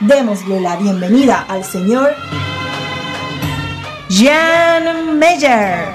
Démosle la bienvenida al señor Jan Meyer.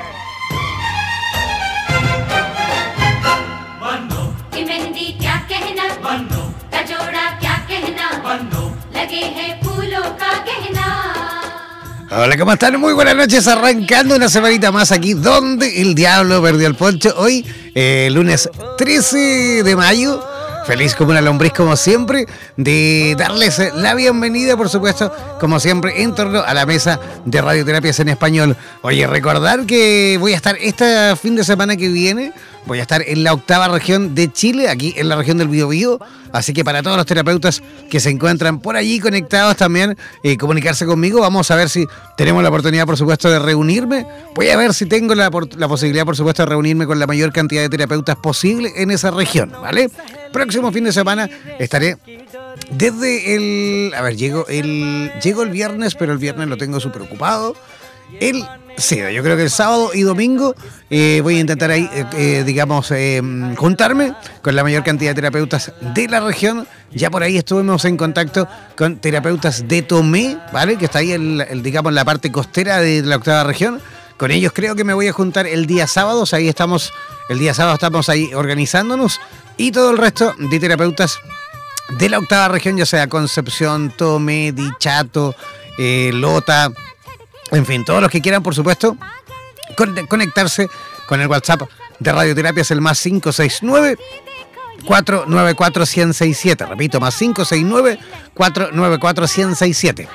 Hola, ¿cómo están? Muy buenas noches, arrancando una semanita más aquí donde el diablo perdió el poncho. Hoy, eh, lunes 13 de mayo, Feliz como una lombriz, como siempre, de darles la bienvenida, por supuesto, como siempre, en torno a la mesa de radioterapias en español. Oye, recordar que voy a estar este fin de semana que viene, voy a estar en la octava región de Chile, aquí en la región del Biobío. Así que para todos los terapeutas que se encuentran por allí conectados también, eh, comunicarse conmigo. Vamos a ver si tenemos la oportunidad, por supuesto, de reunirme. Voy a ver si tengo la, la posibilidad, por supuesto, de reunirme con la mayor cantidad de terapeutas posible en esa región, ¿vale? Próximo fin de semana estaré desde el. A ver, llego el. Llego el viernes, pero el viernes lo tengo súper ocupado. El Sí, yo creo que el sábado y domingo eh, voy a intentar ahí, eh, eh, digamos, juntarme con la mayor cantidad de terapeutas de la región. Ya por ahí estuvimos en contacto con terapeutas de Tomé, ¿vale? Que está ahí, el, en la parte costera de la octava región. Con ellos creo que me voy a juntar el día sábado, ahí estamos, el día sábado estamos ahí organizándonos y todo el resto de terapeutas de la octava región, ya sea Concepción, Tomé, Dichato, Lota, en fin, todos los que quieran, por supuesto, conectarse con el WhatsApp de Radioterapia es el más 569 494 1067. Repito, más 569 494 1067.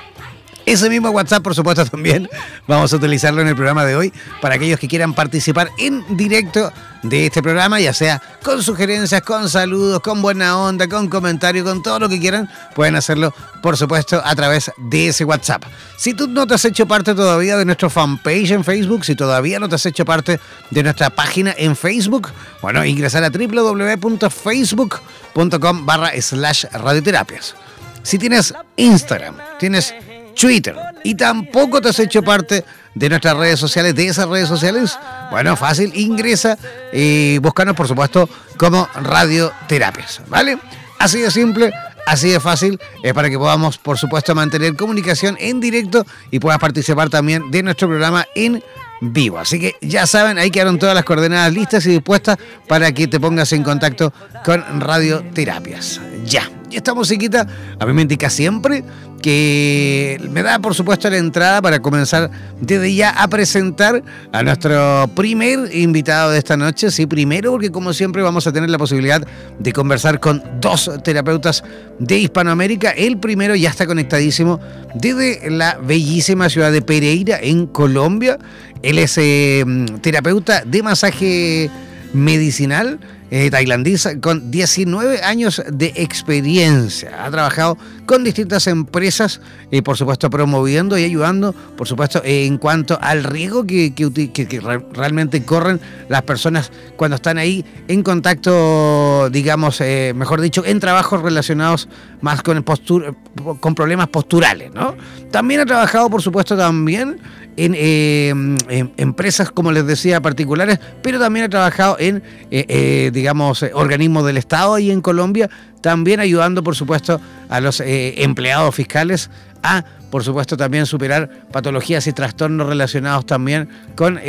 Ese mismo WhatsApp, por supuesto, también vamos a utilizarlo en el programa de hoy para aquellos que quieran participar en directo de este programa, ya sea con sugerencias, con saludos, con buena onda, con comentarios, con todo lo que quieran, pueden hacerlo, por supuesto, a través de ese WhatsApp. Si tú no te has hecho parte todavía de nuestro fanpage en Facebook, si todavía no te has hecho parte de nuestra página en Facebook, bueno, ingresar a www.facebook.com barra slash radioterapias. Si tienes Instagram, tienes Twitter y tampoco te has hecho parte de nuestras redes sociales, de esas redes sociales, bueno, fácil, ingresa y búscanos, por supuesto, como Radioterapias, ¿vale? Así de simple, así de fácil, es para que podamos, por supuesto, mantener comunicación en directo y puedas participar también de nuestro programa en vivo. Así que ya saben, ahí quedaron todas las coordenadas listas y dispuestas para que te pongas en contacto con Radioterapias. Ya. Y esta musiquita a mí me indica siempre que me da por supuesto la entrada para comenzar desde ya a presentar a nuestro primer invitado de esta noche. Sí, primero porque como siempre vamos a tener la posibilidad de conversar con dos terapeutas de Hispanoamérica. El primero ya está conectadísimo desde la bellísima ciudad de Pereira en Colombia. Él es eh, terapeuta de masaje medicinal eh, tailandesa con 19 años de experiencia. Ha trabajado con distintas empresas, y por supuesto promoviendo y ayudando, por supuesto, en cuanto al riesgo que, realmente corren las personas cuando están ahí en contacto, digamos, eh, mejor dicho, en trabajos relacionados más con, con problemas posturales. ¿no? También ha trabajado, por supuesto, también eh, en, empresas, como les decía, particulares, pero también ha trabajado en, eh, eh, digamos, organismos del Estado y en Colombia, también ayudando, por supuesto, a los empleados fiscales a, por supuesto, también superar patologías y trastornos relacionados también con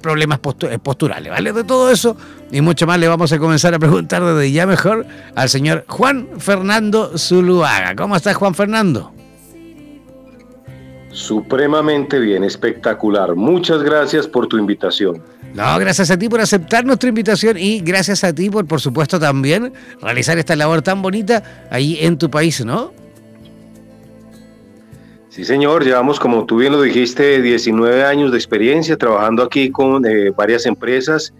problemas posturales, ¿vale? De todo eso y mucho más le vamos a comenzar a preguntar desde ya mejor al señor Juan Fernando Zuluaga. ¿Cómo estás, Juan Fernando? Supremamente bien, espectacular. Muchas gracias por tu invitación. No, gracias a ti por aceptar nuestra invitación y gracias a ti por, por supuesto, también realizar esta labor tan bonita ahí en tu país, ¿no? Sí, señor, llevamos, como tú bien lo dijiste, 19 años de experiencia trabajando aquí con eh, varias empresas,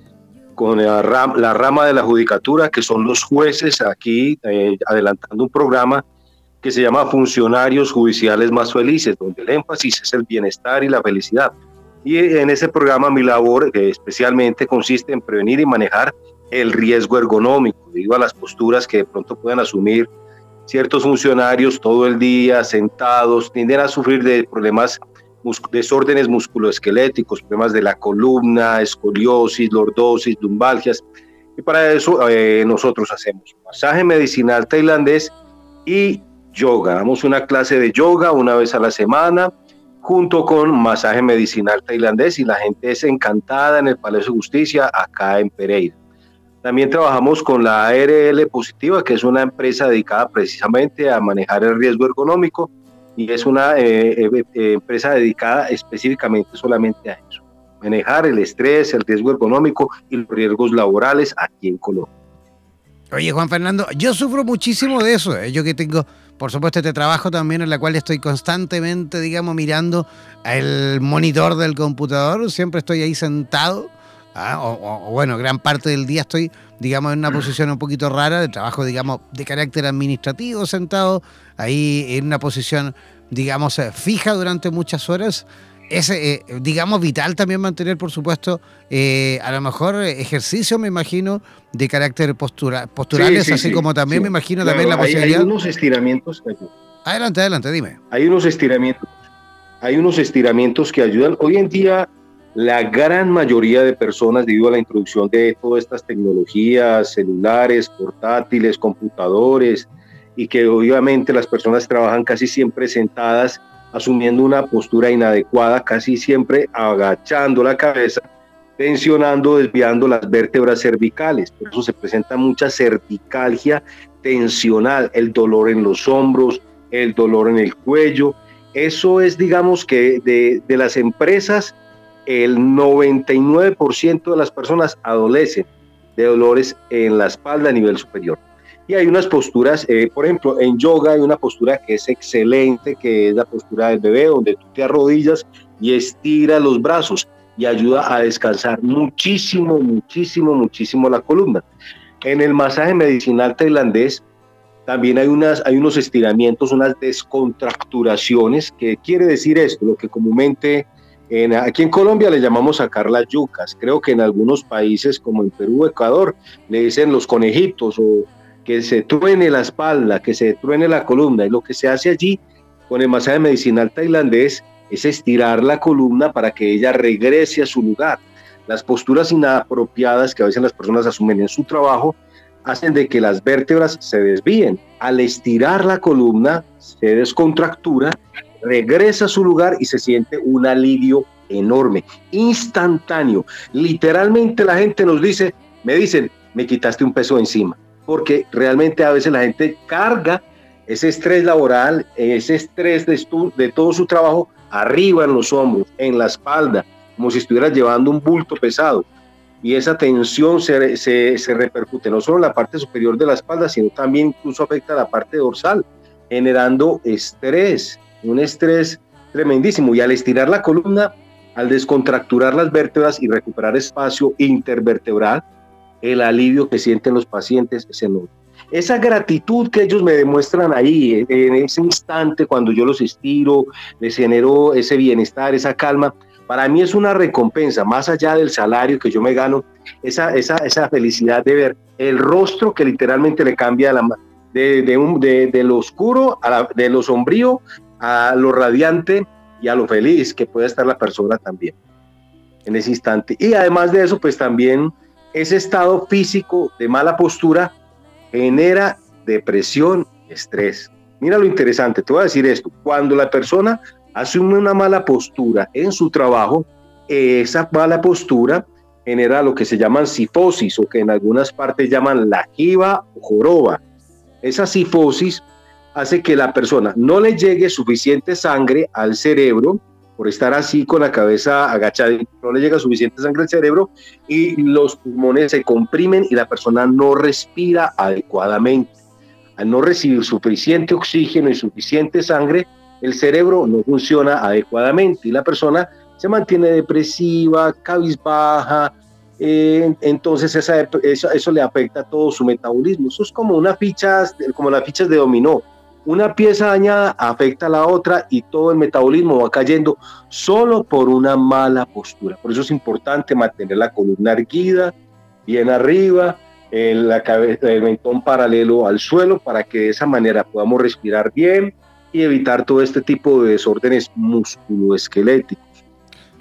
con la, rama de la judicatura, que son los jueces aquí, eh, adelantando un programa que se llama Funcionarios Judiciales Más Felices, donde el énfasis es el bienestar y la felicidad. Y en ese programa mi labor especialmente consiste en prevenir y manejar el riesgo ergonómico, debido a las posturas que de pronto puedan asumir ciertos funcionarios todo el día sentados, tienden a sufrir de problemas, desórdenes musculoesqueléticos, problemas de la columna, escoliosis, lordosis, lumbalgias. Y para eso eh, nosotros hacemos masaje medicinal tailandés y yoga. Damos una clase de yoga una vez a la semana junto con masaje medicinal tailandés y la gente es encantada en el Palacio de Justicia acá en Pereira. También trabajamos con la ARL Positiva, que es una empresa dedicada precisamente a manejar el riesgo ergonómico y es una eh, eh, eh, empresa dedicada específicamente solamente a eso, manejar el estrés, el riesgo ergonómico y los riesgos laborales aquí en Colombia. Oye, Juan Fernando, yo sufro muchísimo de eso. Yo que tengo por supuesto, este trabajo también en la cual estoy constantemente, digamos, mirando el monitor del computador, siempre estoy ahí sentado, ¿ah? o, bueno, gran parte del día estoy, digamos, en una posición un poquito rara de trabajo, digamos, de carácter administrativo, sentado ahí en una posición, digamos, eh, fija durante muchas horas es, eh, digamos, vital también mantener, por supuesto, eh, a lo mejor ejercicio, me imagino, de carácter postura, posturales, así como también me imagino también la posibilidad. Hay unos estiramientos que ayudan. Adelante, adelante, dime. Hay unos estiramientos, hay unos estiramientos que ayudan. Hoy en día, la gran mayoría de personas, debido a la introducción de todas estas tecnologías, celulares, portátiles, computadores, y que obviamente las personas trabajan casi siempre sentadas asumiendo una postura inadecuada, casi siempre agachando la cabeza, tensionando, desviando las vértebras cervicales. Por eso se presenta mucha cervicalgia tensional, el dolor en los hombros, el dolor en el cuello. Eso es, digamos, que de, de las empresas, el 99% de las personas adolecen de dolores en la espalda a nivel superior. Y hay unas posturas, eh, por ejemplo, en yoga hay una postura que es excelente, que es la postura del bebé, donde tú te arrodillas y estiras los brazos y ayuda a descansar muchísimo, muchísimo, muchísimo la columna. En el masaje medicinal tailandés también hay, unas, hay unos estiramientos, unas descontracturaciones, que quiere decir esto, lo que comúnmente en, aquí en Colombia le llamamos sacar las yucas. Creo que en algunos países como en Perú, Ecuador, le dicen los conejitos o que se truene la espalda, que se truene la columna. Y lo que se hace allí con el masaje medicinal tailandés es estirar la columna para que ella regrese a su lugar. Las posturas inapropiadas que a veces las personas asumen en su trabajo hacen de que las vértebras se desvíen. Al estirar la columna, se descontractura, regresa a su lugar y se siente un alivio enorme, instantáneo. Literalmente la gente nos dice, me dicen, me quitaste un peso encima porque realmente a veces la gente carga ese estrés laboral, ese estrés de, todo su trabajo arriba en los hombros, en la espalda, como si estuviera llevando un bulto pesado. Y esa tensión se, se repercute no solo en la parte superior de la espalda, sino también incluso afecta a la parte dorsal, generando estrés, un estrés tremendísimo. Y al estirar la columna, al descontracturar las vértebras y recuperar espacio intervertebral, el alivio que sienten los pacientes es enorme. Esa gratitud que ellos me demuestran ahí, en ese instante, cuando yo los estiro, les genero ese bienestar, esa calma, para mí es una recompensa, más allá del salario que yo me gano, esa, esa, esa felicidad de ver el rostro que literalmente le cambia la, de, de, un, de, lo oscuro, a de lo sombrío, a lo radiante y a lo feliz que puede estar la persona también en ese instante. Y además de eso, pues también ese estado físico de mala postura genera depresión, estrés. Mira lo interesante, te voy a decir esto, cuando la persona asume una mala postura en su trabajo, esa mala postura genera lo que se llaman sifosis o que en algunas partes llaman la jiba o joroba. Esa sifosis hace que la persona no le llegue suficiente sangre al cerebro por estar así con la cabeza agachada, no le llega suficiente sangre al cerebro y los pulmones se comprimen y la persona no respira adecuadamente. Al no recibir suficiente oxígeno y suficiente sangre, el cerebro no funciona adecuadamente y la persona se mantiene depresiva, cabizbaja, eh, entonces eso, le afecta a todo su metabolismo. Eso es como una ficha, como las fichas de dominó una pieza dañada afecta a la otra y todo el metabolismo va cayendo solo por una mala postura. Por eso es importante mantener la columna erguida, bien arriba, el, la cabeza, el mentón paralelo al suelo para que de esa manera podamos respirar bien y evitar todo este tipo de desórdenes musculoesqueléticos.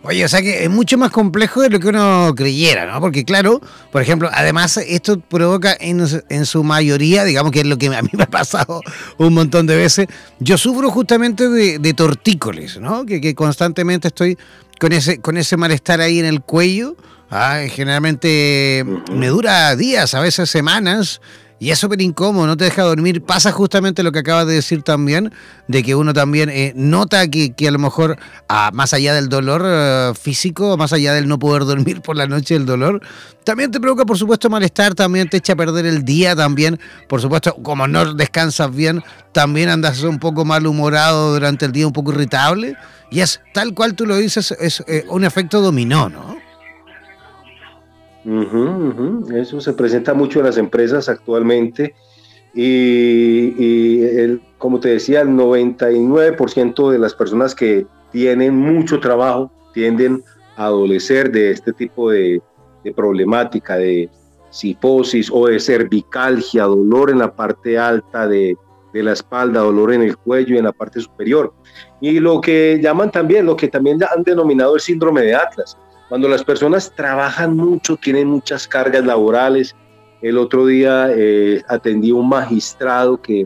Oye, o sea que es mucho más complejo de lo que uno creyera, ¿no? Porque claro, por ejemplo, además esto provoca en, su mayoría, digamos que es lo que a mí me ha pasado un montón de veces, yo sufro justamente de, tortícolis, ¿no? Que, constantemente estoy con ese, con ese malestar ahí en el cuello. Ah, generalmente me dura días, a veces semanas, y es súper incómodo, no te deja dormir. Pasa justamente lo que acabas de decir también, de que uno también eh, nota que, a lo mejor, ah, más allá del dolor eh, físico, más allá del no poder dormir por la noche, el dolor, también te provoca, por supuesto, malestar, también te echa a perder el día, también, por supuesto, como no descansas bien, también andas un poco malhumorado durante el día, un poco irritable. Y es tal cual tú lo dices, es eh, un efecto dominó, ¿no? Eso se presenta mucho en las empresas actualmente y, el, como te decía, el 99% de las personas que tienen mucho trabajo tienden a adolecer de este tipo de, problemática, de sifosis o de cervicalgia, dolor en la parte alta de la espalda, dolor en el cuello y en la parte superior. Y lo que llaman también, lo que también han denominado el síndrome de Atlas, cuando las personas trabajan mucho, tienen muchas cargas laborales. El otro día eh, atendí a un magistrado que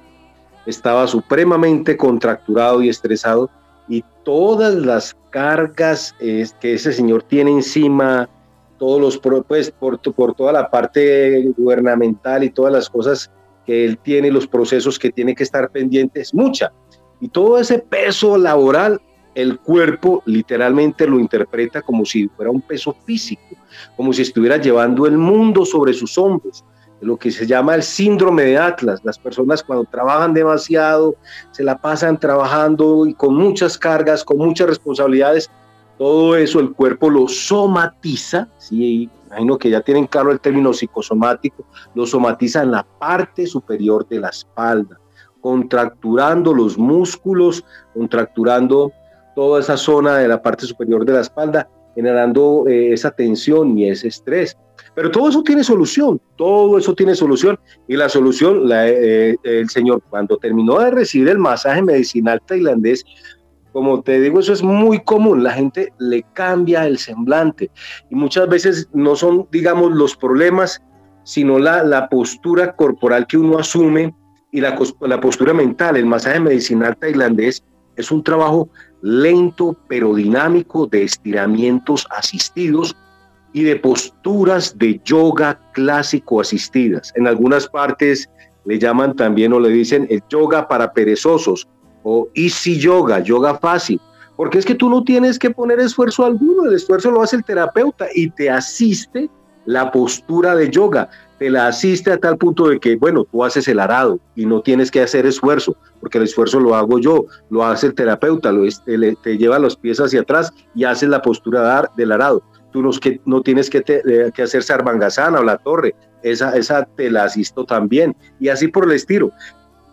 estaba supremamente contracturado y estresado y todas las cargas que ese señor tiene encima, todos los pues, por, por toda la parte gubernamental y todas las cosas que él tiene, los procesos que tiene que estar pendientes, mucha. Y todo ese peso laboral el cuerpo literalmente lo interpreta como si fuera un peso físico, como si estuviera llevando el mundo sobre sus hombros, lo que se llama el síndrome de Atlas. Las personas cuando trabajan demasiado, se la pasan trabajando y con muchas cargas, con muchas responsabilidades, todo eso el cuerpo lo somatiza, ¿sí? imagino que ya tienen claro el término psicosomático, lo somatiza en la parte superior de la espalda, contracturando los músculos, contracturando toda esa zona de la parte superior de la espalda, generando eh, esa tensión y ese estrés. Pero todo eso tiene solución, todo eso tiene solución. Y la solución, eh, el señor, cuando terminó de recibir el masaje medicinal tailandés, como te digo, eso es muy común, la gente le cambia el semblante. Y muchas veces no son, digamos, los problemas, sino la, la postura corporal que uno asume y la, la postura mental. El masaje medicinal tailandés es un trabajo lento pero dinámico de estiramientos asistidos y de posturas de yoga clásico asistidas. En algunas partes le llaman también o le dicen el yoga para perezosos o easy yoga, yoga fácil. Porque es que tú no tienes que poner esfuerzo alguno, el esfuerzo lo hace el terapeuta y te asiste la postura de yoga, te la asiste a tal punto de que, bueno, tú haces el arado y no tienes que hacer esfuerzo, porque el esfuerzo lo hago yo, lo hace el terapeuta, lo, te, lleva los pies hacia atrás y haces la postura del arado. Tú no, que, no tienes que, te, que hacer sarbangasana o la torre, esa, esa te la asisto también, y así por el estilo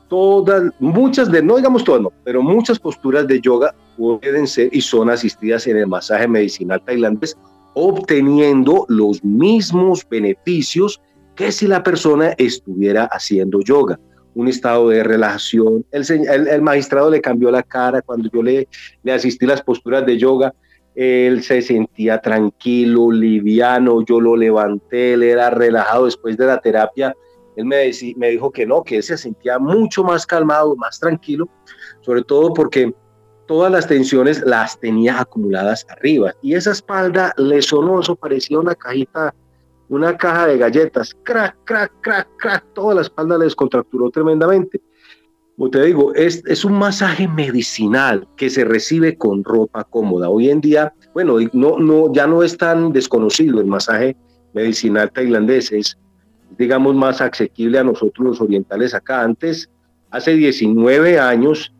todas, muchas de, no digamos todas, no, pero muchas posturas de yoga pueden ser y son asistidas en el masaje medicinal tailandés, obteniendo los mismos beneficios que si la persona estuviera haciendo yoga. Un estado de relajación. El, el, magistrado le cambió la cara cuando yo le, le asistí las posturas de yoga. Él se sentía tranquilo, liviano, yo lo levanté, él era relajado después de la terapia él me, me dijo que no, que él se sentía mucho más calmado, más tranquilo, sobre todo porque todas las tensiones las tenía acumuladas arriba. Y esa espalda le sonó, eso parecía una cajita, una caja de galletas, crack, crack, crack, crack, toda la espalda le descontracturó tremendamente. Como te digo, es, es un masaje medicinal que se recibe con ropa cómoda. Hoy en día, bueno, no, no, ya no es tan desconocido el masaje medicinal tailandés, es digamos, más asequible a nosotros los orientales acá. Antes, hace 19 años,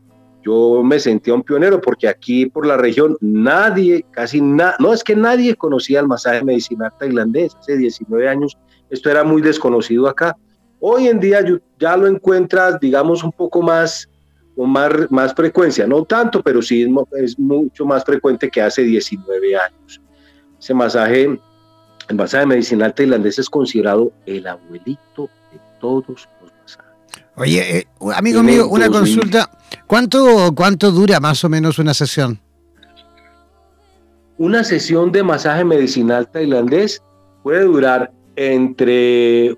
yo me sentía un pionero porque aquí por la región nadie, casi nada, no es que nadie conocía el masaje medicinal tailandés. Hace 19 años esto era muy desconocido acá. Hoy en día ya lo encuentras, digamos, un poco más con más, más frecuencia, no tanto, pero sí es mucho más frecuente que hace 19 años. Ese masaje el masaje medicinal tailandés es considerado el abuelito de todos. Oye, eh, amigo mío, una consulta. ¿Cuánto, ¿Cuánto dura más o menos una sesión? Una sesión de masaje medicinal tailandés puede durar entre,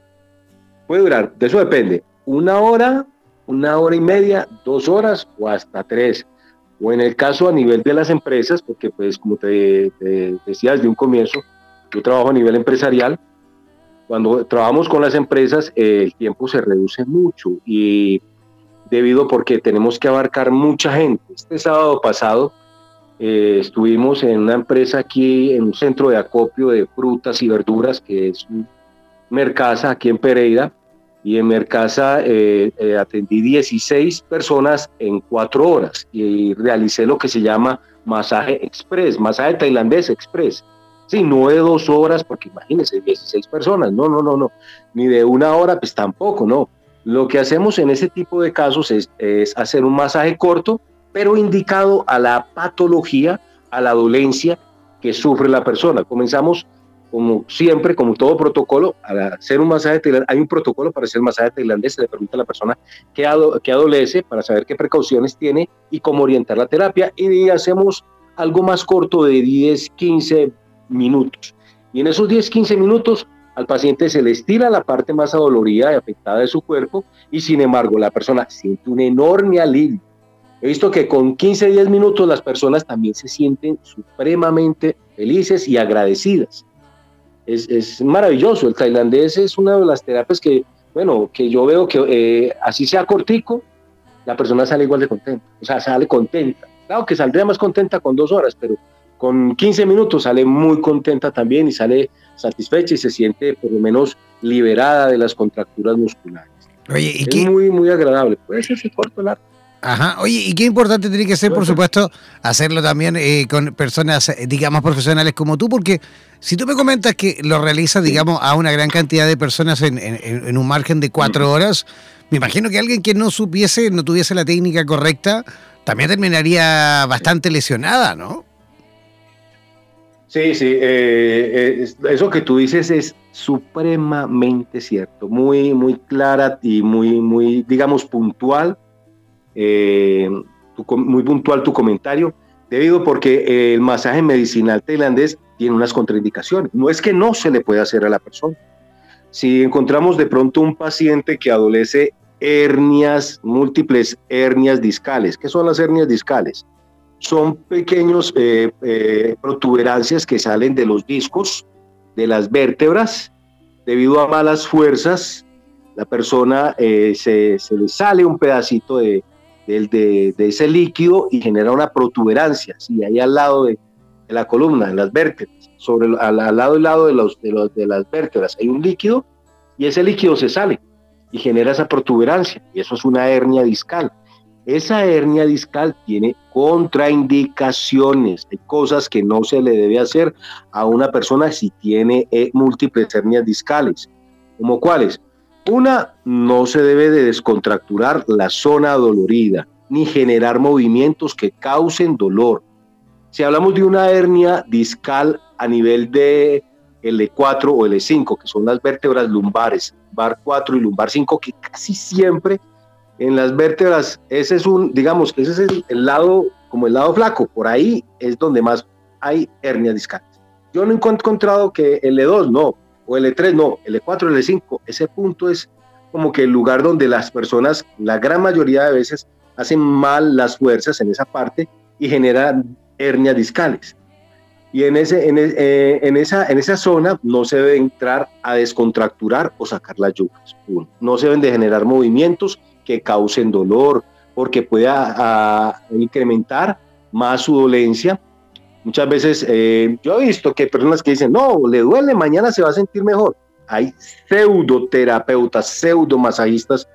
puede durar, de eso depende, una hora, una hora y media, dos horas o hasta tres. O en el caso a nivel de las empresas, porque pues como te, te decía desde un comienzo, yo trabajo a nivel empresarial. Cuando trabajamos con las empresas, eh, el tiempo se reduce mucho y debido porque tenemos que abarcar mucha gente. Este sábado pasado eh, estuvimos en una empresa aquí, en un centro de acopio de frutas y verduras, que es Mercasa, aquí en Pereira, y en Mercasa eh, atendí 16 personas en cuatro horas y realicé lo que se llama masaje express, masaje tailandés express. Sí, no de dos horas, porque imagínense, 16 personas, no, no, no, no, ni de una hora, pues tampoco, no. Lo que hacemos en ese tipo de casos es, hacer un masaje corto, pero indicado a la patología, a la dolencia que sufre la persona. Comenzamos, como siempre, como todo protocolo, a hacer un masaje tailandés. Hay un protocolo para hacer masaje tailandés, se le pregunta a la persona qué, qué adolece para saber qué precauciones tiene y cómo orientar la terapia. Y hacemos algo más corto de 10, 15, minutos. Y en esos 10, 15 minutos al paciente se le estira la parte más adolorida y afectada de su cuerpo y sin embargo la persona siente un enorme alivio. He visto que con 15, 10 minutos las personas también se sienten supremamente felices y agradecidas. Es, es maravilloso. El tailandés es una de las terapias que, bueno, que yo veo que eh, así sea cortico, la persona sale igual de contenta. O sea, sale contenta. Claro que saldría más contenta con dos horas, pero con 15 minutos sale muy contenta también y sale satisfecha y se siente por lo menos liberada de las contracturas musculares. Oye, ¿y es muy, muy agradable. Puede ser corto largo. Ajá, oye, y qué importante tiene que ser, por supuesto, hacerlo también eh, con personas, eh, digamos, profesionales como tú, porque si tú me comentas que lo realizas, digamos, a una gran cantidad de personas en, en un margen de cuatro horas, me imagino que alguien que no supiese, no tuviese la técnica correcta, también terminaría bastante lesionada, ¿no? Sí, sí, eh, eh, eso que tú dices es supremamente cierto, muy, muy clara y muy, muy, digamos, puntual, eh, muy puntual tu comentario, debido porque el masaje medicinal tailandés tiene unas contraindicaciones. No es que no se le pueda hacer a la persona. Si encontramos de pronto un paciente que adolece hernias, múltiples hernias discales, ¿qué son las hernias discales? Son pequeños eh, eh, protuberancias que salen de los discos, de las vértebras, debido a malas fuerzas la persona eh, se, le sale un pedacito de, de, ese líquido y genera una protuberancia, ¿sí? ahí al lado de, la columna, en las vértebras, sobre, al, lado y lado de, los, de, los, de las vértebras hay un líquido y ese líquido se sale y genera esa protuberancia y eso es una hernia discal. Esa hernia discal tiene contraindicaciones, hay cosas que no se le debe hacer a una persona si tiene eh, múltiples hernias discales, como cuáles. Una, no se debe de descontracturar la zona dolorida, ni generar movimientos que causen dolor. Si hablamos de una hernia discal a nivel de L4 o L5, que son las vértebras lumbares, lumbar 4 y lumbar 5, que casi siempre en las vértebras, ese es un, digamos, ese es el, lado, como el lado flaco, por ahí es donde más hay hernias discales. Yo no he encontrado que L2 no, o L3 no, L4, L5, ese punto es como que el lugar donde las personas, la gran mayoría de veces, hacen mal las fuerzas en esa parte y generan hernias discales. Y en, ese, en, eh, en, esa, en esa zona no se debe entrar a descontracturar o sacar las yucas. No se deben de generar movimientos que causen dolor, porque pueda incrementar más su dolencia. Muchas veces eh, yo he visto que personas que dicen, no, le duele, mañana se va a sentir mejor. Hay pseudoterapeutas, pseudomasajistas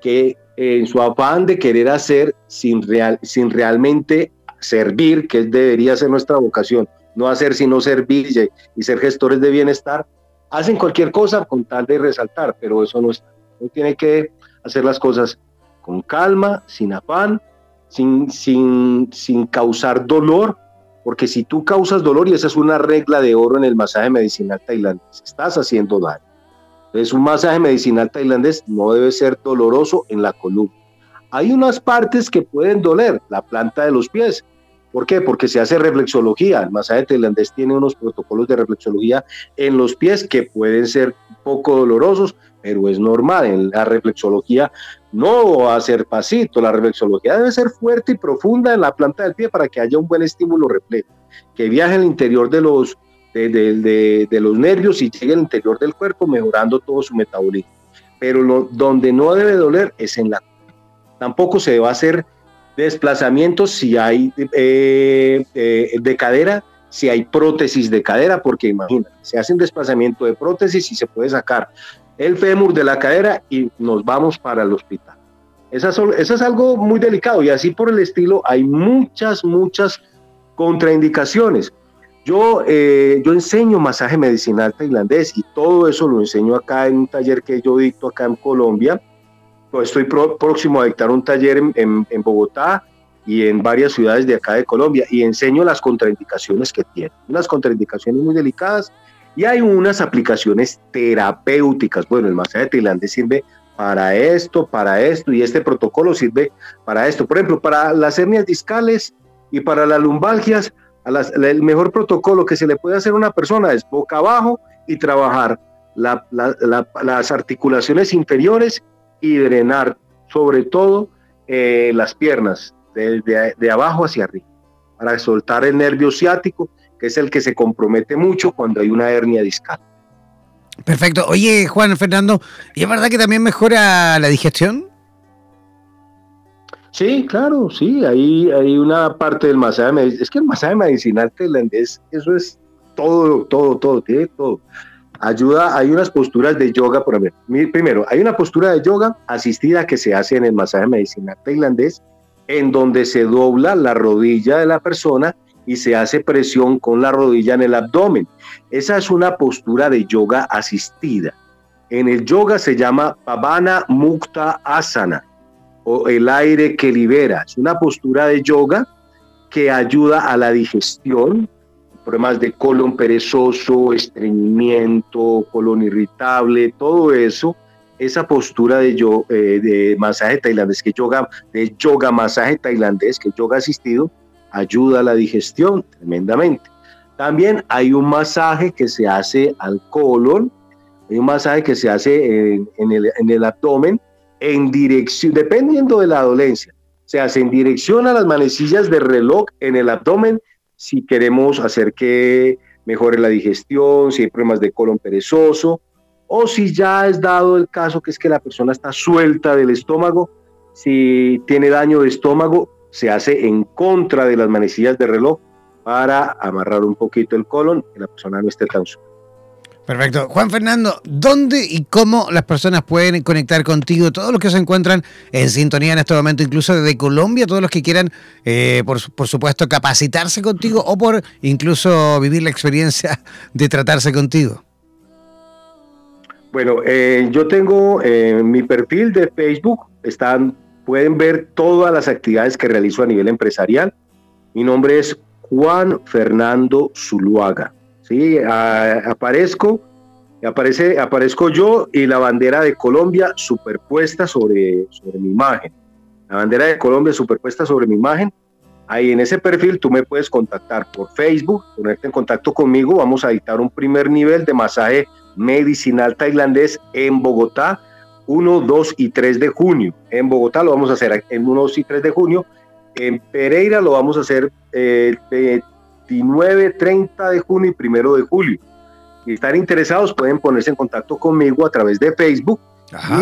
que en su afán de querer hacer sin, real, sin realmente servir, que debería ser nuestra vocación, no hacer sino servir y ser gestores de bienestar, hacen cualquier cosa con tal de resaltar, pero eso no está. Uno tiene que hacer las cosas con calma, sin afán, sin, sin, sin causar dolor, porque si tú causas dolor, y esa es una regla de oro en el masaje medicinal tailandés, estás haciendo daño. Entonces, un masaje medicinal tailandés no debe ser doloroso en la columna. Hay unas partes que pueden doler, la planta de los pies. ¿Por qué? Porque se hace reflexología. El masaje tailandés tiene unos protocolos de reflexología en los pies que pueden ser poco dolorosos, pero es normal. En la reflexología no va a pasito, la reflexología debe ser fuerte y profunda en la planta del pie para que haya un buen estímulo repleto, que viaje al interior de los, de, los nervios y llegue al interior del cuerpo, mejorando todo su metabolismo. Pero donde no debe doler es en la Tampoco se va a hacer desplazamientos si hay eh, eh, de cadera, si hay prótesis de cadera, porque imagínate, se hace un desplazamiento de prótesis y se puede sacar el fémur de la cadera y nos vamos para el hospital. Eso es algo muy delicado y así por el estilo hay muchas, muchas contraindicaciones. Yo, eh, yo enseño masaje medicinal tailandés y todo eso lo enseño acá en un taller que yo dicto acá en Colombia. Estoy próximo a dictar un taller en, en, Bogotá y en varias ciudades de acá de Colombia y enseño las contraindicaciones que tiene. Unas contraindicaciones muy delicadas y hay unas aplicaciones terapéuticas. Bueno, el masaje tailandés sirve para esto, para esto, y este protocolo sirve para esto. Por ejemplo, para las hernias discales y para las lumbalgias, el mejor protocolo que se le puede hacer a una persona es boca abajo y trabajar las articulaciones inferiores y drenar sobre todo eh, las piernas, de, de abajo hacia arriba, para soltar el nervio ciático que es el que se compromete mucho cuando hay una hernia discal. Perfecto. Oye, Juan Fernando, ¿y es verdad que también mejora la digestión? Sí, claro, sí, ahí hay una parte del masaje, es que el masaje medicinal tailandés, eso es todo, todo, todo, tiene todo. Ayuda, hay unas posturas de yoga, por ejemplo. Primero, hay una postura de yoga asistida que se hace en el masaje medicinal tailandés, en donde se dobla la rodilla de la persona y se hace presión con la rodilla en el abdomen. Esa es una postura de yoga asistida. En el yoga se llama Pavana Mukta Asana o el aire que libera. Es una postura de yoga que ayuda a la digestión, problemas de colon perezoso, estreñimiento, colon irritable, todo eso. Esa postura de, yo, eh, de masaje tailandés, que yoga, de yoga masaje tailandés, que yoga asistido, ayuda a la digestión tremendamente. También hay un masaje que se hace al colon, hay un masaje que se hace en, el, en el abdomen en dirección, dependiendo de la dolencia, se hace en dirección a las manecillas de reloj en el abdomen si queremos hacer que mejore la digestión, si hay problemas de colon perezoso, o si ya es dado el caso que es que la persona está suelta del estómago, si tiene daño de estómago, se hace en contra de las manecillas de reloj para amarrar un poquito el colon y la persona no esté tan suelta. Perfecto. Juan Fernando, ¿dónde y cómo las personas pueden conectar contigo? Todos los que se encuentran en sintonía en este momento, incluso desde Colombia, todos los que quieran, eh, por, supuesto, capacitarse contigo o por incluso vivir la experiencia de tratarse contigo. Bueno, eh, yo tengo eh, mi perfil de Facebook, están, pueden ver todas las actividades que realizo a nivel empresarial. Mi nombre es Juan Fernando Zuluaga. ¿sí? aparezco, aparece, aparezco yo y la bandera de Colombia superpuesta sobre, sobre mi imagen. La bandera de Colombia superpuesta sobre mi imagen. Ahí en ese perfil tú me puedes contactar por Facebook, ponerte en contacto conmigo. Vamos a dictar un primer nivel de masaje medicinal tailandés en Bogotá, 1, 2 y 3 de junio. En Bogotá lo vamos a hacer en 1, 2 y 3 de junio. En Pereira lo vamos a hacer eh, 29, 30 de junio y 1 de julio. Si están interesados pueden ponerse en contacto conmigo a través de Facebook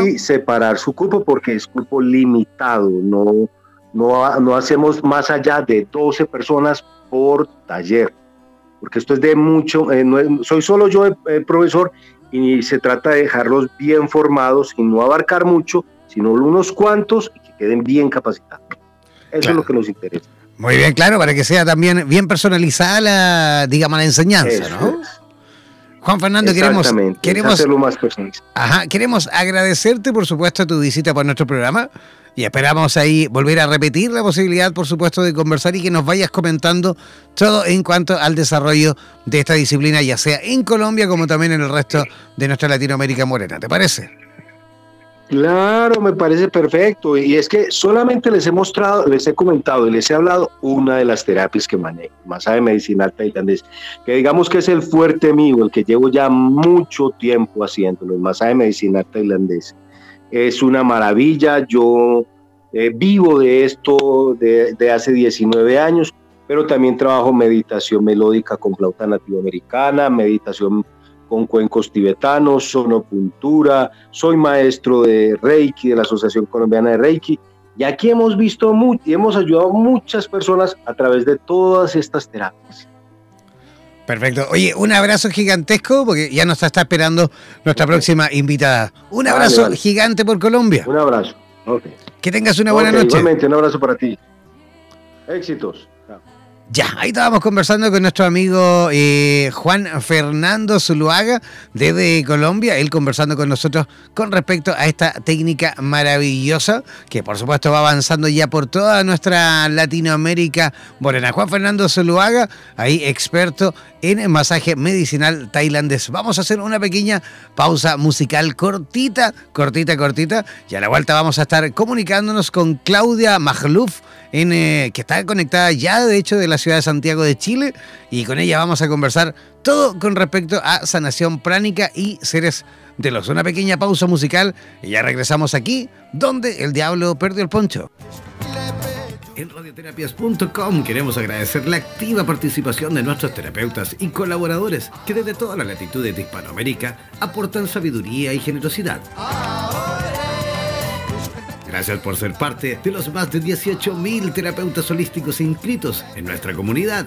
y separar su cupo porque es cupo limitado, no, no, no hacemos más allá de 12 personas por taller, porque esto es de mucho, eh, soy solo yo el, profesor y se trata de dejarlos bien formados y no abarcar mucho, sino unos cuantos y que queden bien capacitados. Eso es lo que nos interesa. Muy bien, claro, para que sea también bien personalizada la, digamos, la enseñanza, ¿no? Juan Fernando, queremos, queremos, más ajá, queremos agradecerte, por supuesto, tu visita por nuestro programa y esperamos ahí volver a repetir la posibilidad, por supuesto, de conversar y que nos vayas comentando todo en cuanto al desarrollo de esta disciplina, ya sea en Colombia como también en el resto de nuestra Latinoamérica morena. ¿Te parece? Claro, me parece perfecto. Y es que solamente les he mostrado, les he comentado y les he hablado una de las terapias que manejo, masaje medicinal tailandés, que digamos que es el fuerte mío, el que llevo ya mucho tiempo haciéndolo, el masaje medicinal tailandés. Es una maravilla, yo eh, vivo de esto de, hace 19 años, pero también trabajo meditación melódica con flauta nativa americana, meditación con cuencos tibetanos, sonopuntura, soy maestro de Reiki, de la Asociación Colombiana de Reiki, y aquí hemos visto y hemos ayudado muchas personas a través de todas estas terapias. Perfecto. Oye, un abrazo gigantesco porque ya nos está esperando nuestra próxima invitada. Un abrazo gigante por Colombia. Un abrazo. Que tengas una buena noche. Igualmente, un abrazo para ti. Éxitos. Ya, ahí estábamos conversando con nuestro amigo eh, Juan Fernando Zuluaga desde Colombia, él conversando con nosotros con respecto a esta técnica maravillosa que por supuesto va avanzando ya por toda nuestra Latinoamérica morena. Juan Fernando Zuluaga, ahí experto en masaje medicinal tailandés. Vamos a hacer una pequeña pausa musical cortita, cortita, cortita, y a la vuelta vamos a estar comunicándonos con Claudia Magluf, eh, que está conectada ya de hecho de la ciudad de Santiago de Chile y con ella vamos a conversar todo con respecto a sanación pránica y seres de los. Una pequeña pausa musical y ya regresamos aquí donde el diablo perdió el poncho. En radioterapias.com queremos agradecer la activa participación de nuestros terapeutas y colaboradores que desde todas las latitudes de Hispanoamérica aportan sabiduría y generosidad. Gracias por ser parte de los más de 18.000 terapeutas holísticos inscritos en nuestra comunidad.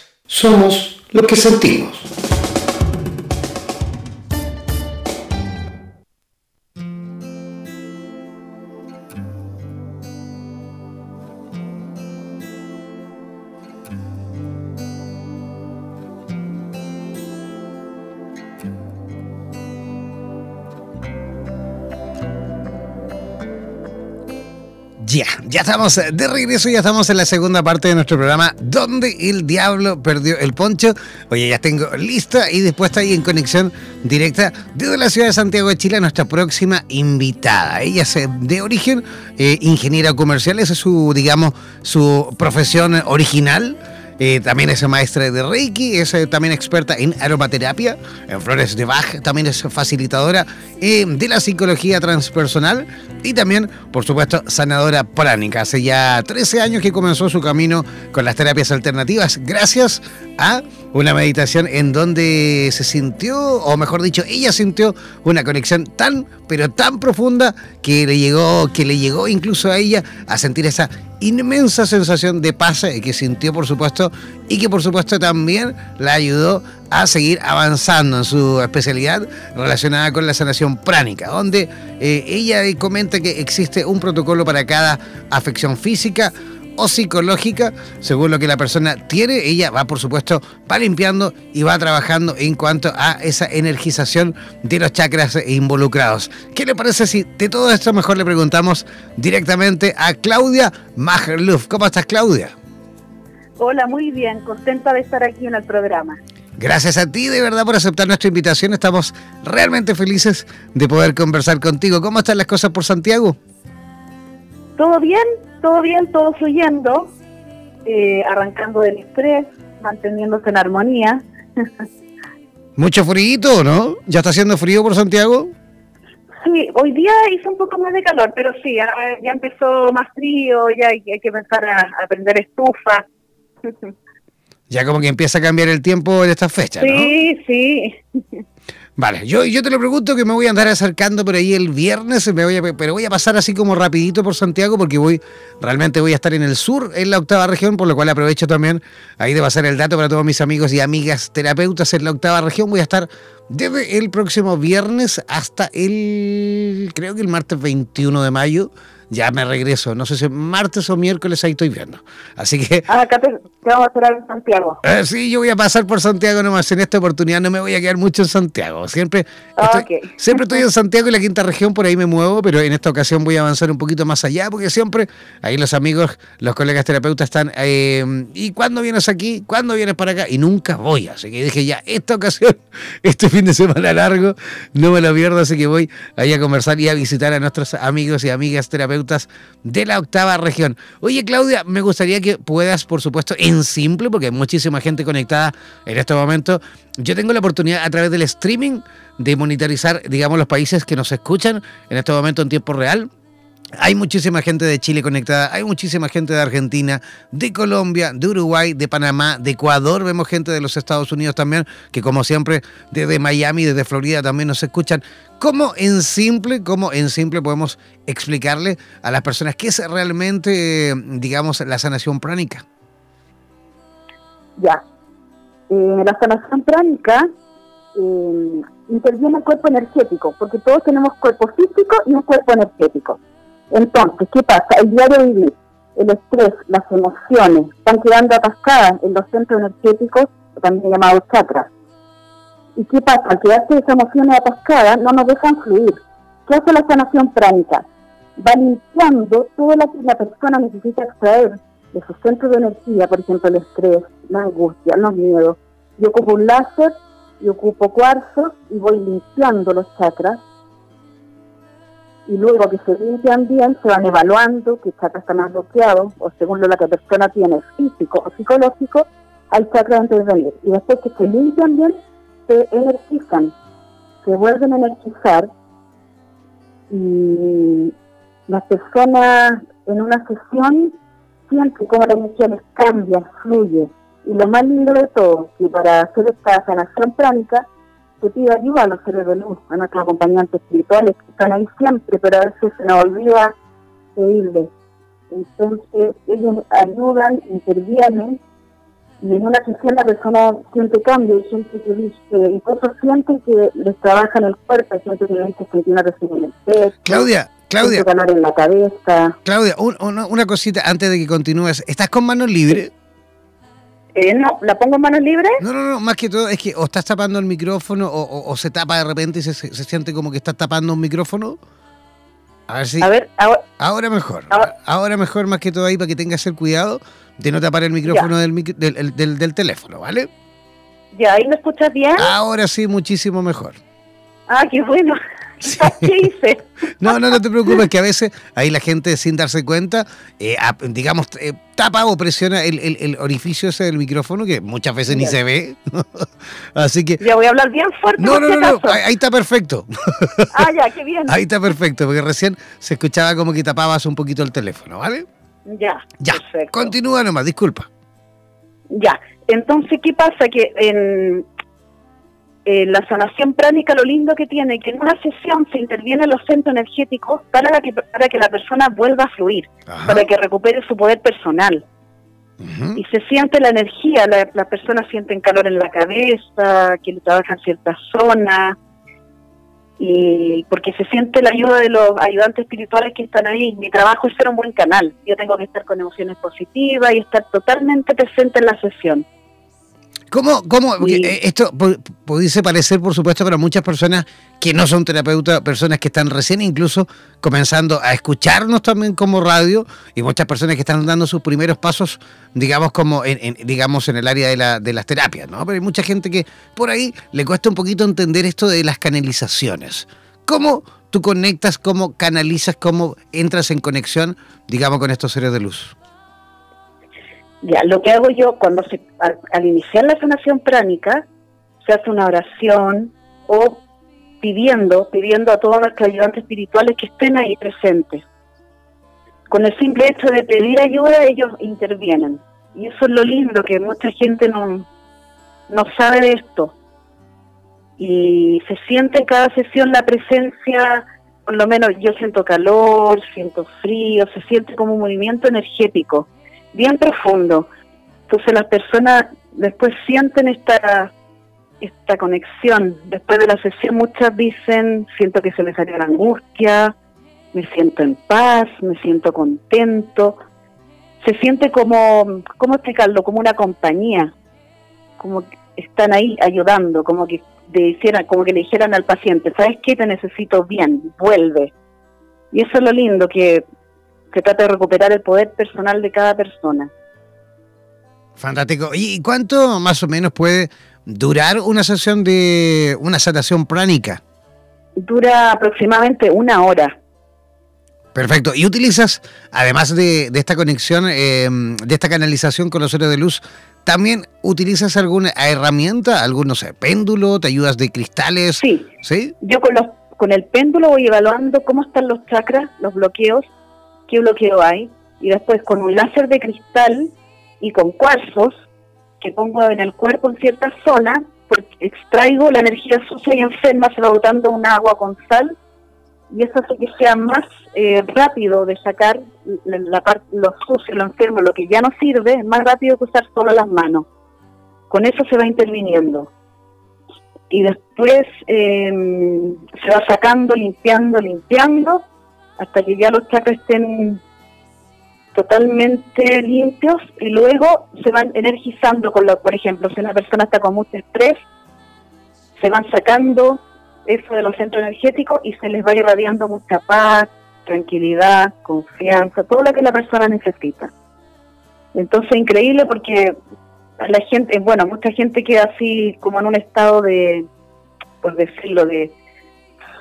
Somos lo que sentimos. Estamos de regreso, ya estamos en la segunda parte de nuestro programa Donde el Diablo Perdió el Poncho. Oye, ya tengo lista y dispuesta ahí en conexión directa desde la ciudad de Santiago de Chile nuestra próxima invitada. Ella es eh, de origen eh, ingeniera comercial, esa es su, digamos, su profesión original eh, también es maestra de Reiki, es eh, también experta en aromaterapia, en flores de Bach, también es facilitadora eh, de la psicología transpersonal y también, por supuesto, sanadora pránica. Hace ya 13 años que comenzó su camino con las terapias alternativas gracias a una meditación en donde se sintió, o mejor dicho, ella sintió una conexión tan, pero tan profunda que le llegó, que le llegó incluso a ella a sentir esa inmensa sensación de paz que sintió, por supuesto, y que por supuesto también la ayudó a seguir avanzando en su especialidad relacionada con la sanación pránica, donde eh, ella comenta que existe un protocolo para cada afección física, o psicológica, según lo que la persona tiene, ella va por supuesto, va limpiando y va trabajando en cuanto a esa energización de los chakras involucrados. ¿Qué le parece si de todo esto mejor le preguntamos directamente a Claudia Magerluf? ¿Cómo estás Claudia? Hola, muy bien, contenta de estar aquí en el programa. Gracias a ti de verdad por aceptar nuestra invitación. Estamos realmente felices de poder conversar contigo. ¿Cómo están las cosas por Santiago? Todo bien, todo bien, todo fluyendo, eh, arrancando del estrés, manteniéndose en armonía. Mucho frío, ¿no? ¿Ya está haciendo frío por Santiago? Sí, hoy día hizo un poco más de calor, pero sí, ya, empezó más frío, ya hay, que empezar a, a prender estufa. Ya como que empieza a cambiar el tiempo en estas fechas, ¿no? Sí, sí. Vale, yo, yo te lo pregunto que me voy a andar acercando por ahí el viernes, me voy a, pero voy a pasar así como rapidito por Santiago porque voy, realmente voy a estar en el sur, en la octava región, por lo cual aprovecho también ahí de pasar el dato para todos mis amigos y amigas terapeutas en la octava región. Voy a estar desde el próximo viernes hasta el, creo que el martes 21 de mayo ya me regreso. No sé si martes o miércoles ahí estoy viendo. Así que. Ah, acá te, vamos a esperar en Santiago. Eh, sí, yo voy a pasar por Santiago nomás. En esta oportunidad no me voy a quedar mucho en Santiago. Siempre, estoy, siempre estoy en Santiago y la quinta región, por ahí me muevo, pero en esta ocasión voy a avanzar un poquito más allá, porque siempre ahí los amigos, los colegas terapeutas están. Eh, ¿Y cuándo vienes aquí? ¿Cuándo vienes para acá? Y nunca voy. Así que dije ya, esta ocasión, este fin de semana largo, no me lo pierdo, así que voy ahí a conversar y a visitar a nuestros amigos y amigas terapeutas de la octava región. Oye, Claudia, me gustaría que puedas, por supuesto, en simple, porque hay muchísima gente conectada en este momento. Yo tengo la oportunidad a través del streaming de monitorizar, digamos, los países que nos escuchan en este momento en tiempo real. Hay muchísima gente de Chile conectada, hay muchísima gente de Argentina, de Colombia, de Uruguay, de Panamá, de Ecuador, vemos gente de los Estados Unidos también, que como siempre desde Miami, desde Florida también nos escuchan. ¿Cómo en simple, cómo en simple podemos explicarle a las personas qué es realmente, digamos, la sanación pránica? Ya. Eh, la sanación pránica eh, interviene el cuerpo energético, porque todos tenemos cuerpo físico y un cuerpo energético. Entonces, ¿qué pasa? El diario vivir, el estrés, las emociones, están quedando atascadas en los centros energéticos, también llamados chakras. ¿Y qué pasa? Al quedarse esas emociones atascadas, no nos dejan fluir. ¿Qué hace la sanación pránica? Va limpiando todo lo que la persona necesita extraer de sus centros de energía, por ejemplo, el estrés, la angustia, los miedos. Yo ocupo un láser y ocupo cuarzo y voy limpiando los chakras y luego que se limpian bien, se van evaluando qué chakra está más bloqueado, o según lo que la persona tiene, físico o psicológico, hay chakra de intervenir. Y después que se limpian bien, se energizan, se vuelven a energizar, y las personas en una sesión sienten cómo la energía les cambia, fluye. Y lo más lindo de todo, que para hacer esta sanación pránica, ayuda a los seres de luz, a nuestros acompañantes espirituales que están ahí siempre, pero a veces se nos olvida pedirles. Entonces ellos ayudan, intervienen y en una sesión la persona siente cambio y siente que dice, incluso siente que les trabaja en el cuerpo, siente que dice que tiene una presión en el pecho. Claudia, Claudia. calor en la cabeza. Claudia, una cosita antes de que continúes. ¿Estás con manos libres? Eh, no, ¿la pongo en manos libres? No, no, no, más que todo es que o estás tapando el micrófono o, se tapa de repente y se, siente como que estás tapando un micrófono. A ver si. A ver, ahora, mejor. Ahora. mejor, más que todo ahí, para que tengas el cuidado de no tapar el micrófono del, del, del, teléfono, ¿vale? Ya, ¿ahí me escuchas bien? Ahora sí, muchísimo mejor. Ah, qué bueno. ¿Qué hice? No, no, no te preocupes, que a veces ahí la gente sin darse cuenta, eh, digamos, eh, tapa o presiona el, el, orificio ese del micrófono, que muchas veces ni se ve. Así que... Ya voy a hablar bien fuerte. No, no, no, no, ahí está perfecto. Ah, ya, qué bien. Ahí está perfecto, porque recién se escuchaba como que tapabas un poquito el teléfono, ¿vale? Ya. Ya, continúa nomás, disculpa. Ya, entonces, ¿qué pasa? Que en, eh, la sanación pránica lo lindo que tiene que en una sesión se intervienen los centros energéticos para que, para que la persona vuelva a fluir, para que recupere su poder personal. Y se siente la energía, las la personas sienten calor en la cabeza, que le trabajan ciertas zonas, y porque se siente la ayuda de los ayudantes espirituales que están ahí. Mi trabajo es ser un buen canal. Yo tengo que estar con emociones positivas y estar totalmente presente en la sesión. ¿Cómo, cómo eh, esto pudiese parecer, por supuesto, para muchas personas que no son terapeutas, personas que están recién incluso comenzando a escucharnos también como radio y muchas personas que están dando sus primeros pasos, digamos, como en, digamos, en el área de, la, de las terapias, ¿no? Pero hay mucha gente que por ahí le cuesta un poquito entender esto de las canalizaciones. ¿Cómo tú conectas, cómo canalizas, cómo entras en conexión, digamos, con estos seres de luz? Ya, lo que hago yo cuando se, al, iniciar la sanación pránica, se hace una oración o pidiendo, pidiendo a todos nuestros ayudantes espirituales que estén ahí presentes. Con el simple hecho de pedir ayuda, ellos intervienen. Y eso es lo lindo, que mucha gente no, no sabe de esto. Y se siente en cada sesión la presencia, por lo menos yo siento calor, siento frío, se siente como un movimiento energético bien profundo. Entonces las personas después sienten esta esta conexión. Después de la sesión muchas dicen, siento que se me salió la angustia, me siento en paz, me siento contento. Se siente como, ¿cómo explicarlo? Como una compañía, como que están ahí ayudando, como que, hicieran, como que le dijeran al paciente, ¿sabes qué? Te necesito bien, vuelve. Y eso es lo lindo, que se trata de recuperar el poder personal de cada persona. Fantástico. ¿Y cuánto más o menos puede durar una sesión de una sanación pránica? Dura aproximadamente una hora. Perfecto. ¿Y utilizas, además de, esta conexión, em, de esta canalización con los seres de luz, también utilizas alguna herramienta, algún, no sé, péndulo, te ayudas de cristales? Sí. ¿Sí? Yo con, los, con el péndulo voy evaluando cómo están los chakras, los bloqueos, qué bloqueo hay, y después con un láser de cristal y con cuarzos que pongo en el cuerpo en ciertas zonas, porque extraigo la energía sucia y enferma, se va botando un agua con sal, y eso hace que sea más eh, rápido de sacar la, parte, lo sucio, lo enfermo, lo que ya no sirve, más rápido que usar solo las manos. Con eso se va interviniendo. Y después em, se va sacando, limpiando, limpiando, hasta que ya los chakras estén totalmente limpios y luego se van energizando con lo, por ejemplo, si una persona está con mucho estrés, se van sacando eso de los centros energéticos y se les va irradiando mucha paz, tranquilidad, confianza, todo lo que la persona necesita. Entonces increíble porque la gente, bueno, mucha gente queda así como en un estado de, por decirlo, de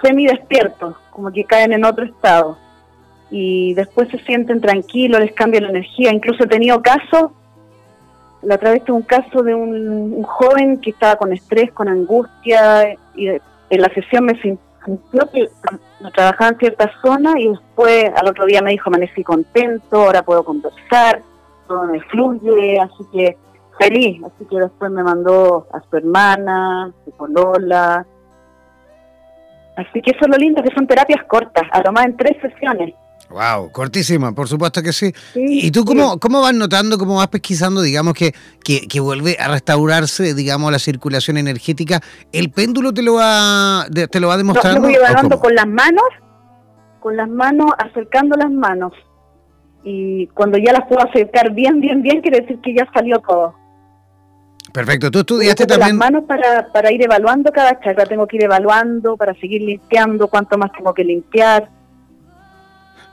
semi despiertos, como que caen en otro estado. Y después se sienten tranquilos, les cambia la energía. Incluso he tenido casos, la otra vez tuve un caso de un, joven que estaba con estrés, con angustia, y en la sesión me sintió que no trabajaba en cierta zona y después al otro día me dijo, amanecí contento, ahora puedo conversar, todo me fluye, así que feliz. Así que después me mandó a su hermana, su polola, Así que eso es lo lindo, que son terapias cortas, a lo más en tres sesiones. Wow, cortísima, por supuesto que sí. ¿Y tú cómo, cómo vas notando, cómo vas pesquisando, digamos, que, que, vuelve a restaurarse, digamos, la circulación energética? ¿El péndulo te lo va, te lo va demostrando? No, lo voy evaluando con las manos, con las manos, acercando las manos. Y cuando ya las puedo acercar bien, bien, bien, quiere decir que ya salió todo. Perfecto, tú estudiaste también... Las manos para, para ir evaluando cada chakra, tengo que ir evaluando para seguir limpiando, cuánto más tengo que limpiar.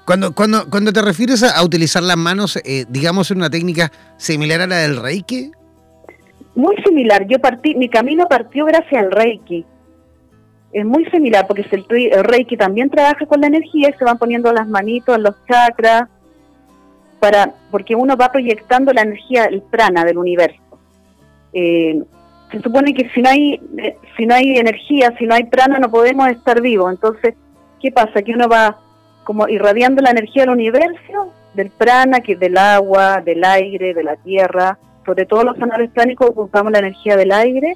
Cuando, cuando, cuando te refieres a, utilizar las manos, eh, digamos, en una técnica similar a la del Reiki. Muy similar. Yo partí, mi camino partió gracias al Reiki. Es muy similar porque el, el Reiki también trabaja con la energía y se van poniendo las manitos en los chakras para porque uno va proyectando la energía, el prana del universo. Eh, se supone que si no hay eh, si no hay energía, si no hay prana, no podemos estar vivos. Entonces, ¿qué pasa? Que uno va como irradiando la energía del universo, del prana, que es del agua, del aire, de la tierra. Sobre todo los canales pránicos ocupamos la energía del aire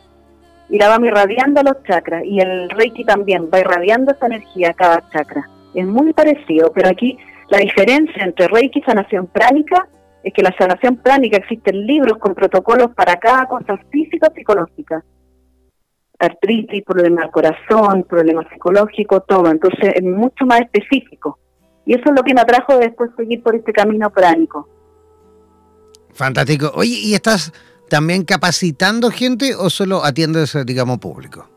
y la vamos irradiando a los chakras. Y el Reiki también va irradiando esa energía a cada chakra. Es muy parecido, pero aquí la diferencia entre Reiki y sanación pránica es que la sanación pránica existen libros con protocolos para cada cosa física o psicológica. Artritis, problema del corazón, problema psicológico, todo. Entonces es mucho más específico. Y eso es lo que me atrajo después seguir por este camino pránico. Fantástico. Oye, ¿y estás también capacitando gente o solo atiendes, digamos, público?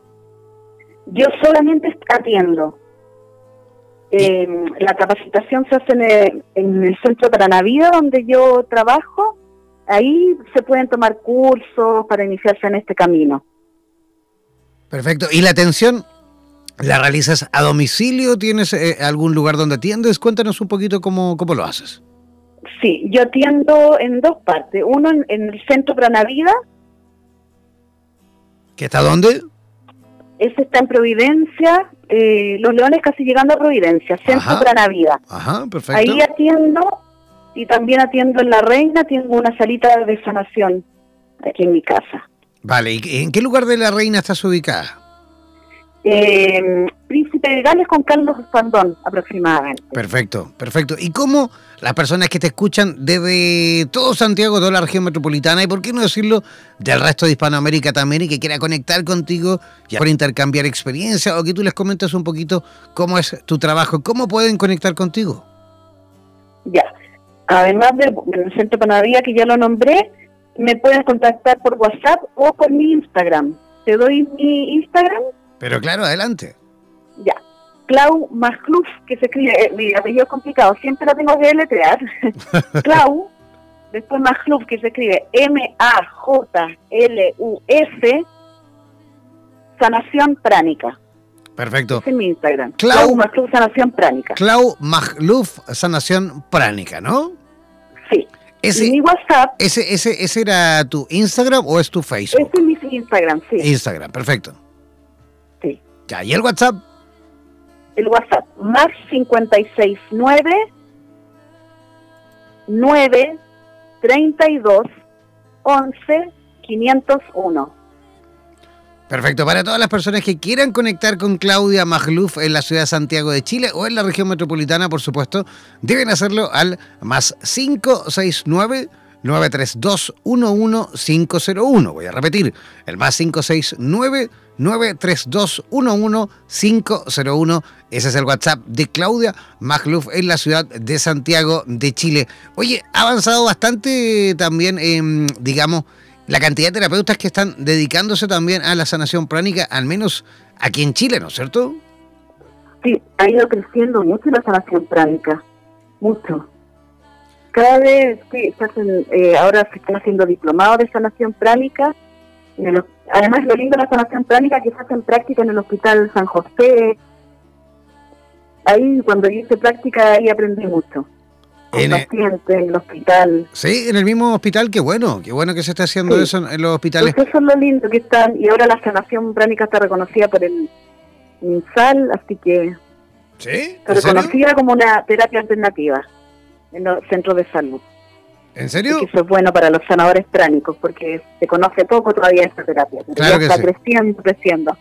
Yo solamente atiendo. Eh, la capacitación se hace en el, Centro para Navidad, donde yo trabajo. Ahí se pueden tomar cursos para iniciarse en este camino. Perfecto. ¿Y la atención la realizas a domicilio? ¿Tienes eh, algún lugar donde atiendes? Cuéntanos un poquito cómo, cómo lo haces. Sí, yo atiendo en dos partes. Uno en, el Centro para Navidad. ¿Qué está dónde? Ese está en Providencia, eh, Los Leones casi llegando a Providencia, Centro para Navidad. Ajá, perfecto. Ahí atiendo y también atiendo en La Reina, tengo una salita de sanación aquí en mi casa. Vale, ¿y en qué lugar de La Reina estás ubicada? Eh, Príncipe de Gales con Carlos Sandón, aproximadamente. Perfecto, perfecto. ¿Y cómo las personas que te escuchan desde todo Santiago, toda la región metropolitana, y por qué no decirlo del resto de Hispanoamérica también, y que quiera conectar contigo y por intercambiar experiencia, o que tú les comentes un poquito cómo es tu trabajo, cómo pueden conectar contigo? Ya, además del, Centro Panadía que ya lo nombré, me pueden contactar por WhatsApp o por mi Instagram. Te doy mi Instagram pero claro, adelante. Ya. Clau Magluf, que se escribe, eh, mi apellido es complicado, siempre lo tengo que deletrear. Clau, después Magluf, que se escribe M-A-J-L-U-S, Sanación Pránica. Perfecto. Ese es mi Instagram. Clau, Clau Sanación Pránica. Clau Magluf Sanación Pránica, ¿no? Sí. Ese, mi WhatsApp. Ese, ese, ¿Ese era tu Instagram o es tu Facebook? Ese es mi Instagram, sí. Instagram, perfecto. Ya, ¿y el WhatsApp? El WhatsApp, más 569 9 32 11 501. Perfecto, para todas las personas que quieran conectar con Claudia Magluf en la ciudad de Santiago de Chile o en la región metropolitana, por supuesto, deben hacerlo al más 569 932 11501. Voy a repetir, el más 569 932-11501. Ese es el WhatsApp de Claudia Magluf en la ciudad de Santiago de Chile. Oye, ha avanzado bastante también, digamos, la cantidad de terapeutas que están dedicándose también a la sanación pránica, al menos aquí en Chile, ¿no es cierto? Sí, ha ido creciendo mucho la sanación pránica, mucho. Cada vez que se hacen, eh, ahora se están haciendo diplomados de sanación pránica, además, lo lindo de la sanación pránica que se hace en práctica en el Hospital San José. Ahí, cuando hice práctica, ahí aprendí mucho. En el, pacientes, en el hospital. Sí, en el mismo hospital, qué bueno, qué bueno que se está haciendo eso en los hospitales. Pues eso es lo lindo que están, y ahora la sanación pránica está reconocida por el MinSal, así que ¿Sí? está reconocida como una terapia alternativa en los centros de salud. ¿En serio? eso es bueno para los sanadores pránicos, porque se conoce poco todavía esta terapia. Claro está creciendo, creciendo.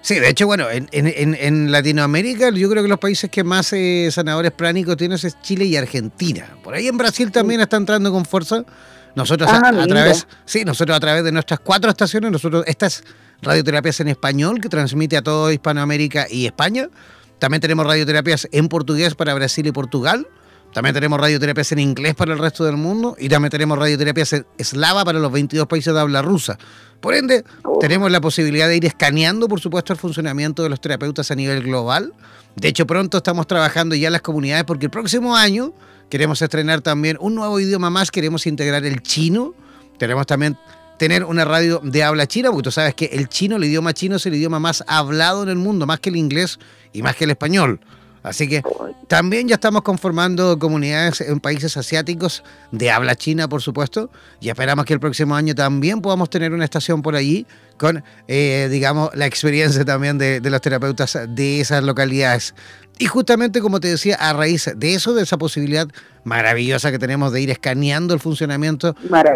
Sí, de hecho, bueno, en, en, en, Latinoamérica yo creo que los países que más eh, sanadores pránicos tienen es Chile y Argentina. Por ahí en Brasil también está entrando con fuerza. Nosotros a, ah, través, sí, nosotros a través de nuestras cuatro estaciones, nosotros estas radioterapias en español que transmite a todo Hispanoamérica y España. También tenemos radioterapias en portugués para Brasil y Portugal También tenemos radioterapias en inglés para el resto del mundo y también tenemos radioterapias en eslava para los 22 países de habla rusa. Por ende, Oh. tenemos la posibilidad de ir escaneando, por supuesto, el funcionamiento de los terapeutas a nivel global. De hecho, pronto estamos trabajando ya en las comunidades porque el próximo año queremos estrenar también un nuevo idioma más, queremos integrar el chino. Queremos también tener una radio de habla china, porque tú sabes que el chino, el idioma chino es el idioma más hablado en el mundo, más que el inglés y más que el español. Así que también ya estamos conformando comunidades en países asiáticos de habla china, por supuesto, y esperamos que el próximo año también podamos tener una estación por allí con, eh, digamos, la experiencia también de, de los terapeutas de esas localidades. Y justamente, como te decía, a raíz de eso, de esa posibilidad maravillosa que tenemos de ir escaneando el funcionamiento,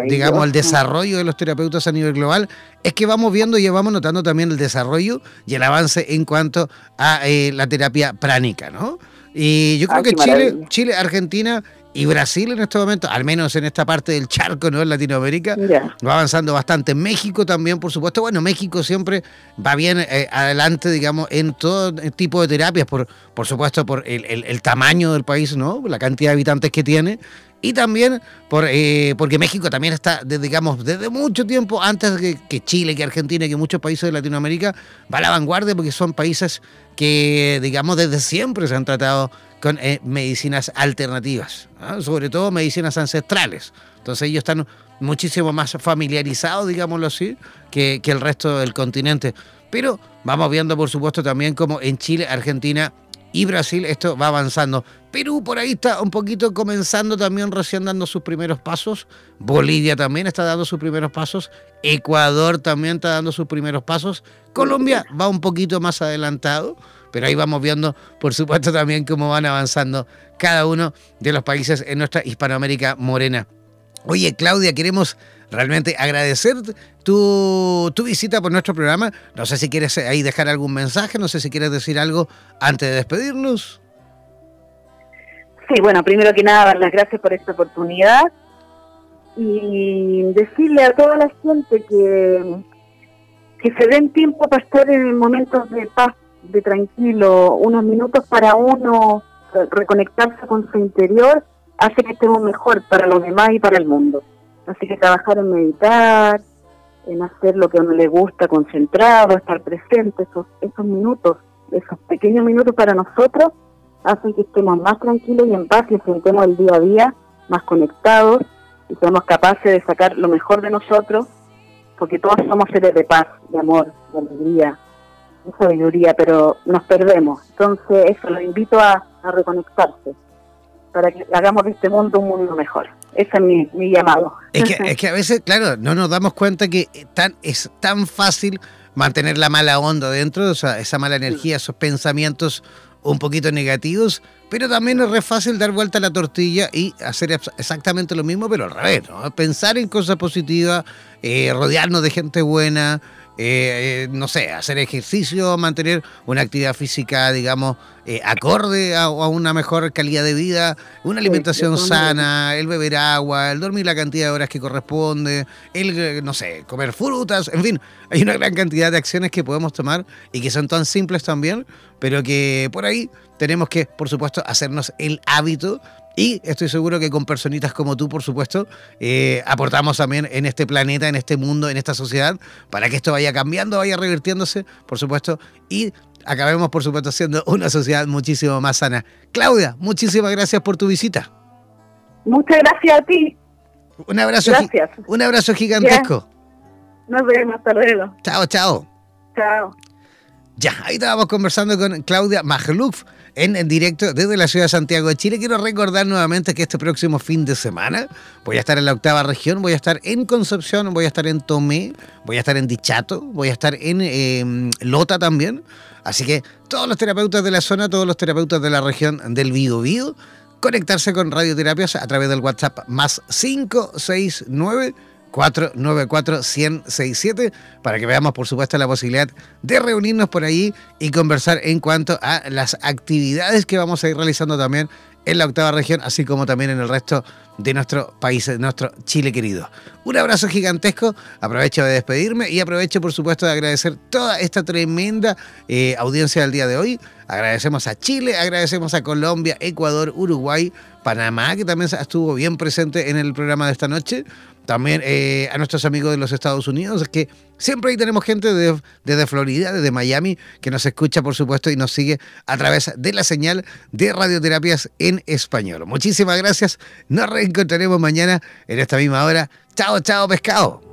digamos, el desarrollo de los terapeutas a nivel global, es que vamos viendo y vamos notando también el desarrollo y el avance en cuanto a eh, la terapia pránica, ¿no? Y yo creo Ah, que Chile. Chile, Argentina y Brasil en este momento, al menos en esta parte del charco, ¿no? En Latinoamérica, va avanzando bastante. México también, por supuesto. Bueno, México siempre va bien eh, adelante, digamos, en todo tipo de terapias, por, por supuesto, por el, el- el tamaño del país, ¿no? La cantidad de habitantes que tiene. Y también por, eh, porque México también está, de- digamos, desde mucho tiempo, antes que, que Chile, que Argentina, que muchos países de Latinoamérica, va a la vanguardia porque son países que, digamos, desde siempre se han tratado con eh, medicinas alternativas, sobre todo medicinas ancestrales. Entonces ellos están muchísimo más familiarizados, digámoslo así, que, que el resto del continente. Pero vamos viendo, por supuesto, también como en Chile, Argentina y Brasil esto va avanzando. Perú por ahí está un poquito comenzando también recién dando sus primeros pasos. Bolivia también está dando sus primeros pasos. Ecuador también está dando sus primeros pasos. Colombia va un poquito más adelantado. Pero ahí vamos viendo, por supuesto, también cómo van avanzando cada uno de los países en nuestra Hispanoamérica morena. Oye, Claudia, queremos realmente agradecer tu, tu visita por nuestro programa. No sé si quieres ahí dejar algún mensaje, no sé si quieres decir algo antes de despedirnos. Sí, bueno, primero que nada, dar las gracias por esta oportunidad y decirle a toda la gente que, que se den tiempo para estar en momentos de paz, de tranquilo, unos minutos para uno eh, reconectarse con su interior, hace que estemos mejor para los demás y para el mundo. Así que trabajar en meditar, en hacer lo que a uno le gusta, concentrado, estar presente, esos, esos minutos, esos pequeños minutos para nosotros, hacen que estemos más tranquilos y en paz y enfrentemos el día a día más conectados y seamos capaces de sacar lo mejor de nosotros, porque todos somos seres de paz, de amor, de alegría, de sabiduría, pero nos perdemos. Entonces, eso, los invito a reconectarse para que hagamos de este mundo un mundo mejor. Ese es mi, mi llamado. Es que, es que a veces, claro, no nos damos cuenta que tan, es tan fácil mantener la mala onda dentro, o sea, esa mala energía, esos pensamientos un poquito negativos, pero también es re fácil dar vuelta a la tortilla y hacer ex- exactamente lo mismo, pero al revés, ¿no? Pensar en cosas positivas, eh, rodearnos de gente buena, eh, no sé, hacer ejercicio, mantener una actividad física, digamos, eh, acorde a, a una mejor calidad de vida, una alimentación sana, el beber agua, el dormir la cantidad de horas que corresponde, el, no sé, comer frutas, en fin, hay una gran cantidad de acciones que podemos tomar y que son tan simples también, pero que por ahí tenemos que, por supuesto, hacernos el hábito y estoy seguro que con personitas como tú, por supuesto, eh, aportamos también en este planeta, en este mundo, en esta sociedad, para que esto vaya cambiando, vaya revirtiéndose, por supuesto, y acabemos, por supuesto, siendo una sociedad muchísimo más sana. Claudia, muchísimas gracias por tu visita. Muchas gracias a ti. Un abrazo, Gracias. un abrazo gigantesco. Nos vemos. Hasta luego. Chao, chao. Chao. Ya, ahí estábamos conversando con Claudia Magluf en, directo desde la ciudad de Santiago de Chile. Quiero recordar nuevamente que este próximo fin de semana voy a estar en la octava región, voy a estar en Concepción, voy a estar en Tomé, voy a estar en Dichato, voy a estar en eh, Lota también. Así que todos los terapeutas de la zona, todos los terapeutas de la región del Biobío, conectarse con radioterapias a través del WhatsApp más 569 494-1067 para que veamos, por supuesto, la posibilidad de reunirnos por ahí y conversar en cuanto a las actividades que vamos a ir realizando también en la octava región, así como también en el resto de nuestro país, de nuestro Chile querido. Un abrazo gigantesco, aprovecho de despedirme y aprovecho por supuesto de agradecer toda esta tremenda eh, audiencia del día de hoy. Agradecemos a Chile, agradecemos a Colombia, Ecuador, Uruguay, Panamá, que también estuvo bien presente en el programa de esta noche. También eh, a nuestros amigos de los Estados Unidos, que siempre ahí tenemos gente de, desde Florida, desde Miami, que nos escucha, por supuesto, y nos sigue a través de la señal de radioterapias en español. Muchísimas gracias. Nos reencontraremos mañana en esta misma hora. Chao, chao, pescado.